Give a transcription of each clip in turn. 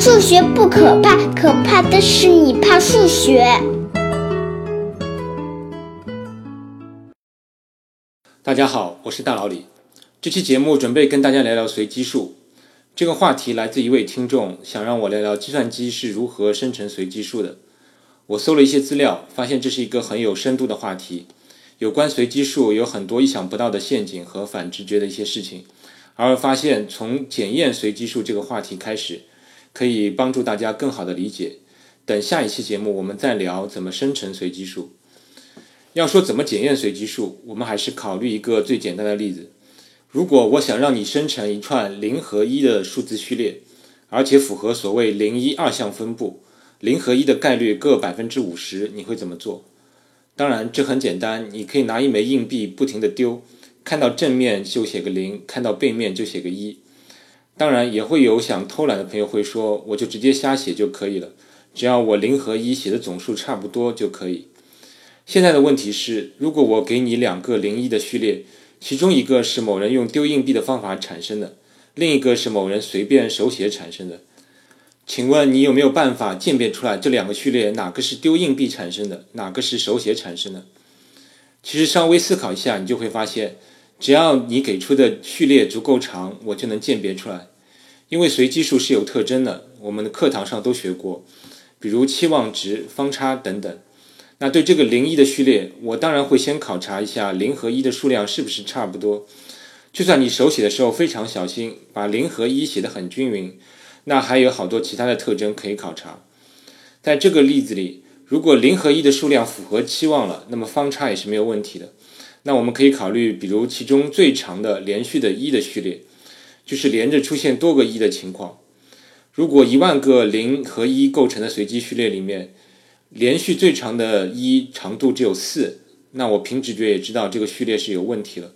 数学不可怕，可怕的是你怕数学。大家好，我是大老李。这期节目准备跟大家聊聊随机数。这个话题来自一位听众，想让我聊聊计算机是如何生成随机数的。我搜了一些资料，发现这是一个很有深度的话题。有关随机数有很多意想不到的陷阱和反直觉的一些事情。而发现从检验随机数这个话题开始，可以帮助大家更好的理解。等下一期节目我们再聊怎么生成随机数。要说怎么检验随机数，我们还是考虑一个最简单的例子：如果我想让你生成一串零和一的数字序列，而且符合所谓零一二项分布，零和一的概率各百分之五十，你会怎么做？当然，这很简单，你可以拿一枚硬币不停地丢。看到正面就写个零，看到背面就写个一。当然，也会有想偷懒的朋友会说，我就直接瞎写就可以了，只要我零和一写的总数差不多就可以。现在的问题是，如果我给你两个零一的序列，其中一个是某人用丢硬币的方法产生的，另一个是某人随便手写产生的，请问你有没有办法鉴别出来这两个序列哪个是丢硬币产生的，哪个是手写产生的？其实稍微思考一下，你就会发现。只要你给出的序列足够长，我就能鉴别出来。因为随机数是有特征的，我们的课堂上都学过，比如期望值、方差等等。那对这个零一的序列，我当然会先考察一下零和一的数量是不是差不多。就算你手写的时候非常小心，把零和一写得很均匀，那还有好多其他的特征可以考察。在这个例子里，如果零和一的数量符合期望了，那么方差也是没有问题的。那我们可以考虑，比如其中最长的连续的一的序列，就是连着出现多个一的情况。如果一万个零和一构成的随机序列里面，连续最长的一长度只有四，那我凭直觉也知道这个序列是有问题了。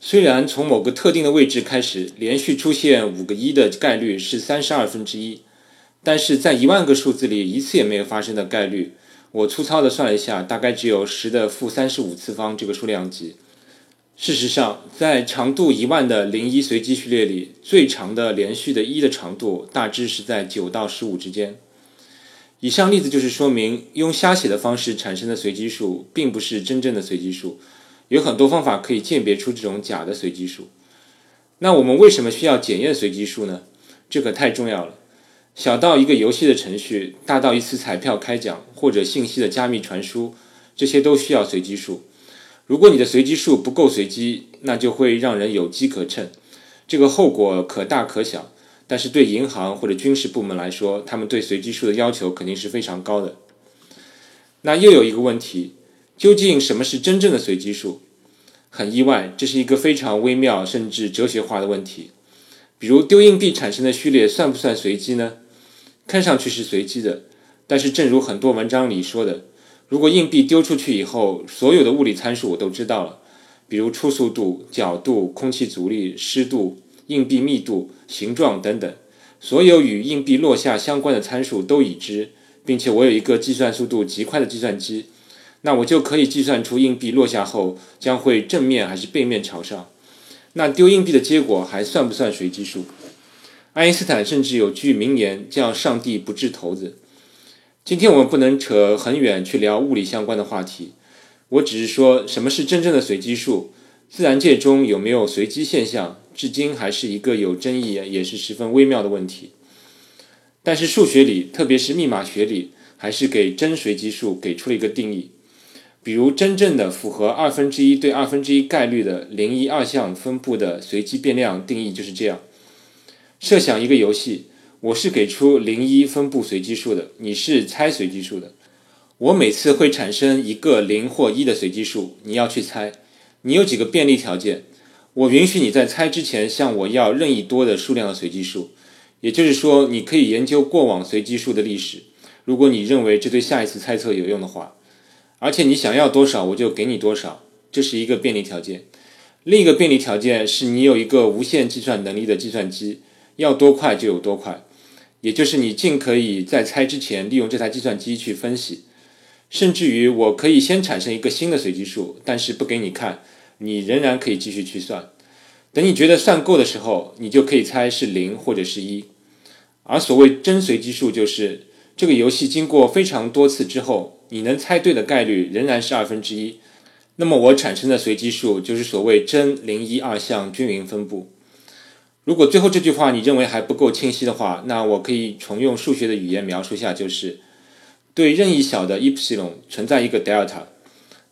虽然从某个特定的位置开始，连续出现五个一的概率是三十二分之一，但是在一万个数字里一次也没有发生的概率。我粗糙的算了一下，大概只有十的负三十五次方这个数量级。事实上，在长度一万的零一随机序列里，最长的连续的一的长度大致是在九到十五之间。以上例子就是说明，用瞎写的方式产生的随机数，并不是真正的随机数。有很多方法可以鉴别出这种假的随机数。那我们为什么需要检验随机数呢？这可太重要了。小到一个游戏的程序，大到一次彩票开奖或者信息的加密传输，这些都需要随机数。如果你的随机数不够随机，那就会让人有机可乘，这个后果可大可小。但是对银行或者军事部门来说，他们对随机数的要求肯定是非常高的。那又有一个问题，究竟什么是真正的随机数？很意外，这是一个非常微妙甚至哲学化的问题。比如丢硬币产生的序列算不算随机呢？看上去是随机的，但是正如很多文章里说的，如果硬币丢出去以后，所有的物理参数我都知道了，比如初速度、角度、空气阻力、湿度、硬币密度、形状等等，所有与硬币落下相关的参数都已知，并且我有一个计算速度极快的计算机，那我就可以计算出硬币落下后将会正面还是背面朝上。那丢硬币的结果还算不算随机数？爱因斯坦甚至有句名言叫“上帝不掷骰子”。今天我们不能扯很远去聊物理相关的话题，我只是说什么是真正的随机数？自然界中有没有随机现象？至今还是一个有争议也是十分微妙的问题。但是数学里，特别是密码学里，还是给真随机数给出了一个定义。比如，真正的符合二分之一对二分之一概率的零一二项分布的随机变量定义就是这样。设想一个游戏，我是给出零一分布随机数的，你是猜随机数的。我每次会产生一个零或一的随机数，你要去猜。你有几个便利条件？我允许你在猜之前向我要任意多的数量的随机数，也就是说，你可以研究过往随机数的历史，如果你认为这对下一次猜测有用的话。而且你想要多少，我就给你多少，这是一个便利条件。另一个便利条件是你有一个无限计算能力的计算机。要多快就有多快，也就是你尽可以在猜之前利用这台计算机去分析，甚至于我可以先产生一个新的随机数，但是不给你看，你仍然可以继续去算。等你觉得算够的时候，你就可以猜是零或者是一。而所谓真随机数就是这个游戏经过非常多次之后，你能猜对的概率仍然是二分之一。那么我产生的随机数就是所谓真零一二项均匀分布。如果最后这句话你认为还不够清晰的话，那我可以重用数学的语言描述下，就是对任意小的 epsilon 存在一个 delta。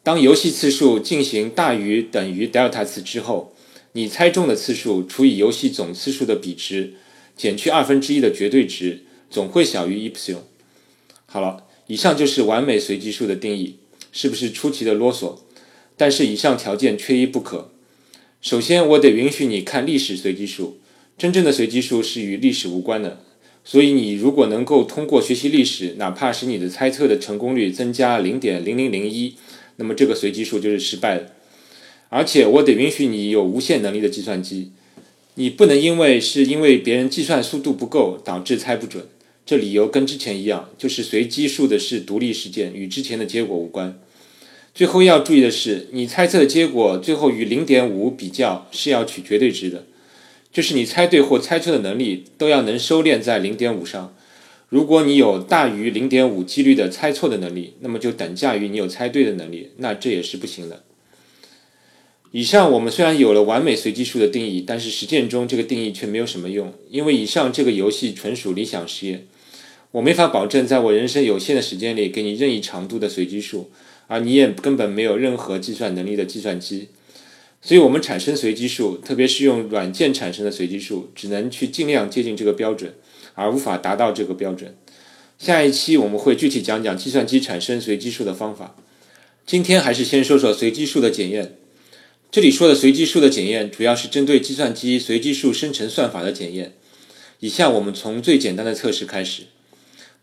当游戏次数进行大于等于 delta 次之后，你猜中的次数除以游戏总次数的比值减去二分之一的绝对值，总会小于 epsilon。好了，以上就是完美随机数的定义，是不是出奇的啰嗦？但是以上条件缺一不可。首先，我得允许你看历史随机数。真正的随机数是与历史无关的，所以你如果能够通过学习历史，哪怕使你的猜测的成功率增加零点零零零一，那么这个随机数就是失败的。而且我得允许你有无限能力的计算机，你不能因为是因为别人计算速度不够导致猜不准。这理由跟之前一样，就是随机数的是独立事件，与之前的结果无关。最后要注意的是，你猜测的结果最后与零点五比较是要取绝对值的。就是你猜对或猜错的能力都要能收敛在零点五上。如果你有大于零点五几率的猜错的能力，那么就等价于你有猜对的能力，那这也是不行的。以上我们虽然有了完美随机数的定义，但是实践中这个定义却没有什么用，因为以上这个游戏纯属理想实验，我没法保证在我人生有限的时间里给你任意长度的随机数，而你也根本没有任何计算能力的计算机。所以，我们产生随机数，特别是用软件产生的随机数，只能去尽量接近这个标准，而无法达到这个标准。下一期我们会具体讲讲计算机产生随机数的方法。今天还是先说说随机数的检验。这里说的随机数的检验，主要是针对计算机随机数生成算法的检验。以下我们从最简单的测试开始。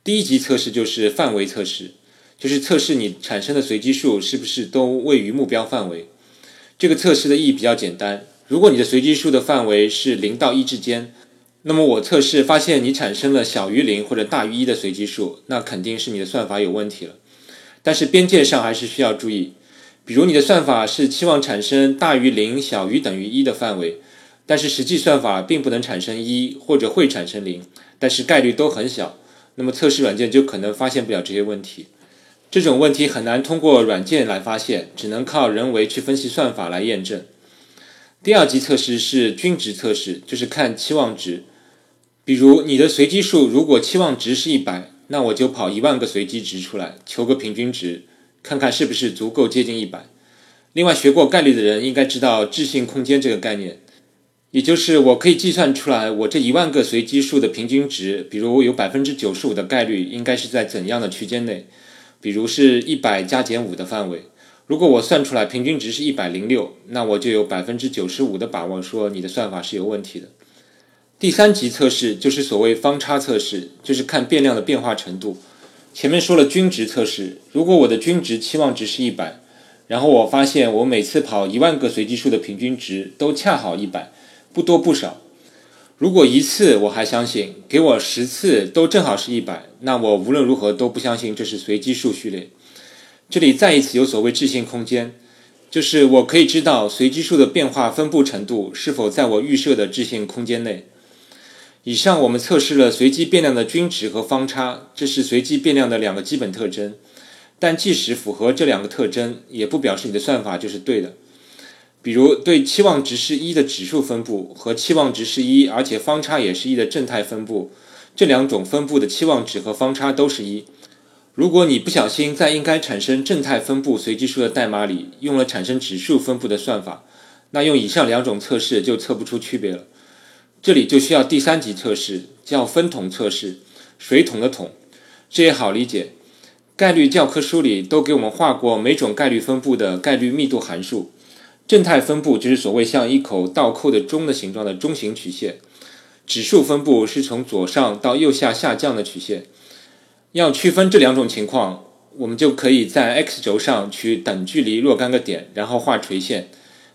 第一级测试就是范围测试，就是测试你产生的随机数是不是都位于目标范围。这个测试的意义比较简单。如果你的随机数的范围是零到一之间，那么我测试发现你产生了小于零或者大于一的随机数，那肯定是你的算法有问题了。但是边界上还是需要注意，比如你的算法是期望产生大于零、小于等于一的范围，但是实际算法并不能产生一或者会产生零，但是概率都很小，那么测试软件就可能发现不了这些问题。这种问题很难通过软件来发现，只能靠人为去分析算法来验证。第二级测试是均值测试，就是看期望值。比如你的随机数如果期望值是一百，那我就跑一万个随机值出来，求个平均值，看看是不是足够接近一百。另外，学过概率的人应该知道置信空间这个概念，也就是我可以计算出来我这一万个随机数的平均值，比如有百分之九十五的概率应该是在怎样的区间内。比如是一百加减五的范围，如果我算出来平均值是一百零六，那我就有百分之九十五的把握说你的算法是有问题的。第三级测试就是所谓方差测试，就是看变量的变化程度。前面说了均值测试，如果我的均值期望值是一百，然后我发现我每次跑一万个随机数的平均值都恰好一百，不多不少。如果一次我还相信，给我十次都正好是一百，那我无论如何都不相信这是随机数序列。这里再一次有所谓置信空间，就是我可以知道随机数的变化分布程度是否在我预设的置信空间内。以上我们测试了随机变量的均值和方差，这是随机变量的两个基本特征。但即使符合这两个特征，也不表示你的算法就是对的。比如对期望值是一的指数分布和期望值是一，而且方差也是一的正态分布，这两种分布的期望值和方差都是一。如果你不小心在应该产生正态分布随机数的代码里用了产生指数分布的算法，那用以上两种测试就测不出区别了。这里就需要第三级测试，叫分桶测试，水桶的桶，这也好理解。概率教科书里都给我们画过每种概率分布的概率密度函数。正态分布就是所谓像一口倒扣的钟的形状的钟形曲线，指数分布是从左上到右下下降的曲线。要区分这两种情况，我们就可以在 x 轴上取等距离若干个点，然后画垂线，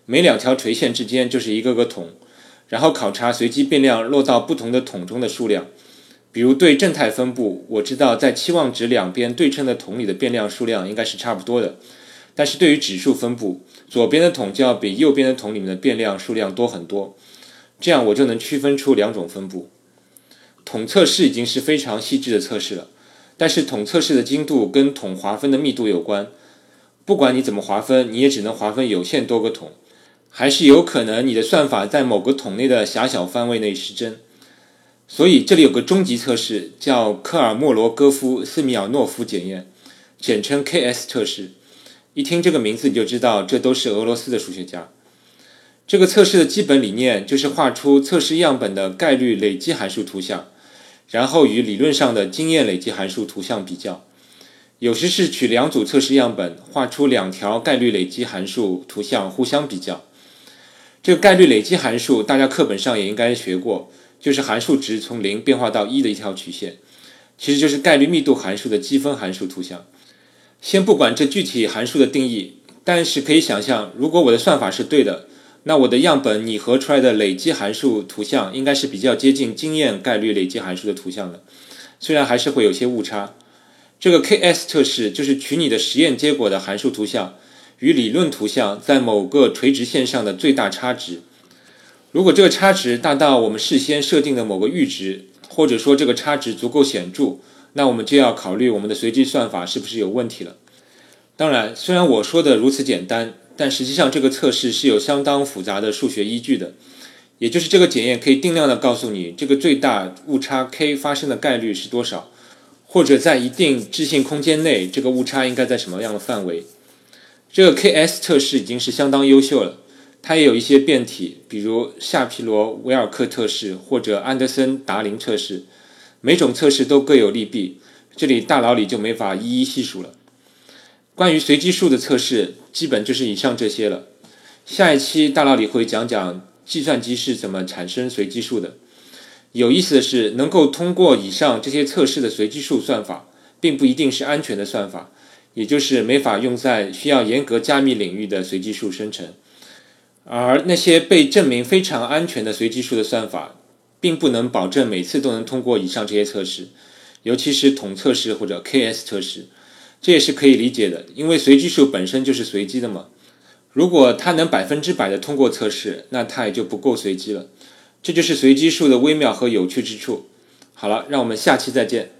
每两条垂线之间就是一个个桶，然后考察随机变量落到不同的桶中的数量。比如对正态分布，我知道在期望值两边对称的桶里的变量数量应该是差不多的。但是对于指数分布，左边的桶就要比右边的桶里面的变量数量多很多，这样我就能区分出两种分布。桶测试已经是非常细致的测试了，但是桶测试的精度跟桶划分的密度有关。不管你怎么划分，你也只能划分有限多个桶，还是有可能你的算法在某个桶内的狭小范围内失真。所以这里有个终极测试，叫科尔莫罗戈夫斯米尔诺夫检验，简称 KS 测试。一听这个名字你就知道，这都是俄罗斯的数学家。这个测试的基本理念就是画出测试样本的概率累积函数图像，然后与理论上的经验累积函数图像比较。有时是取两组测试样本，画出两条概率累积函数图像互相比较。这个概率累积函数大家课本上也应该学过。就是函数值从零变化到一的一条曲线，其实就是概率密度函数的积分函数图像。先不管这具体函数的定义，但是可以想象，如果我的算法是对的，那我的样本拟合出来的累积函数图像应该是比较接近经验概率累积函数的图像的，虽然还是会有些误差。这个 KS 测试就是取你的实验结果的函数图像与理论图像在某个垂直线上的最大差值。如果这个差值大到我们事先设定的某个阈值，或者说这个差值足够显著，那我们就要考虑我们的随机算法是不是有问题了。当然，虽然我说的如此简单，但实际上这个测试是有相当复杂的数学依据的。也就是这个检验可以定量的告诉你这个最大误差 k 发生的概率是多少，或者在一定置信空间内这个误差应该在什么样的范围。这个 KS 测试已经是相当优秀了。它也有一些变体，比如夏皮罗维尔克测试或者安德森达林测试，每种测试都各有利弊，这里大佬里就没法一一细数了。关于随机数的测试，基本就是以上这些了。下一期大佬里会讲讲计算机是怎么产生随机数的。有意思的是，能够通过以上这些测试的随机数算法，并不一定是安全的算法，也就是没法用在需要严格加密领域的随机数生成。而那些被证明非常安全的随机数的算法，并不能保证每次都能通过以上这些测试，尤其是统测试或者 KS 测试，这也是可以理解的，因为随机数本身就是随机的嘛。如果它能百分之百的通过测试，那它也就不够随机了。这就是随机数的微妙和有趣之处。好了，让我们下期再见。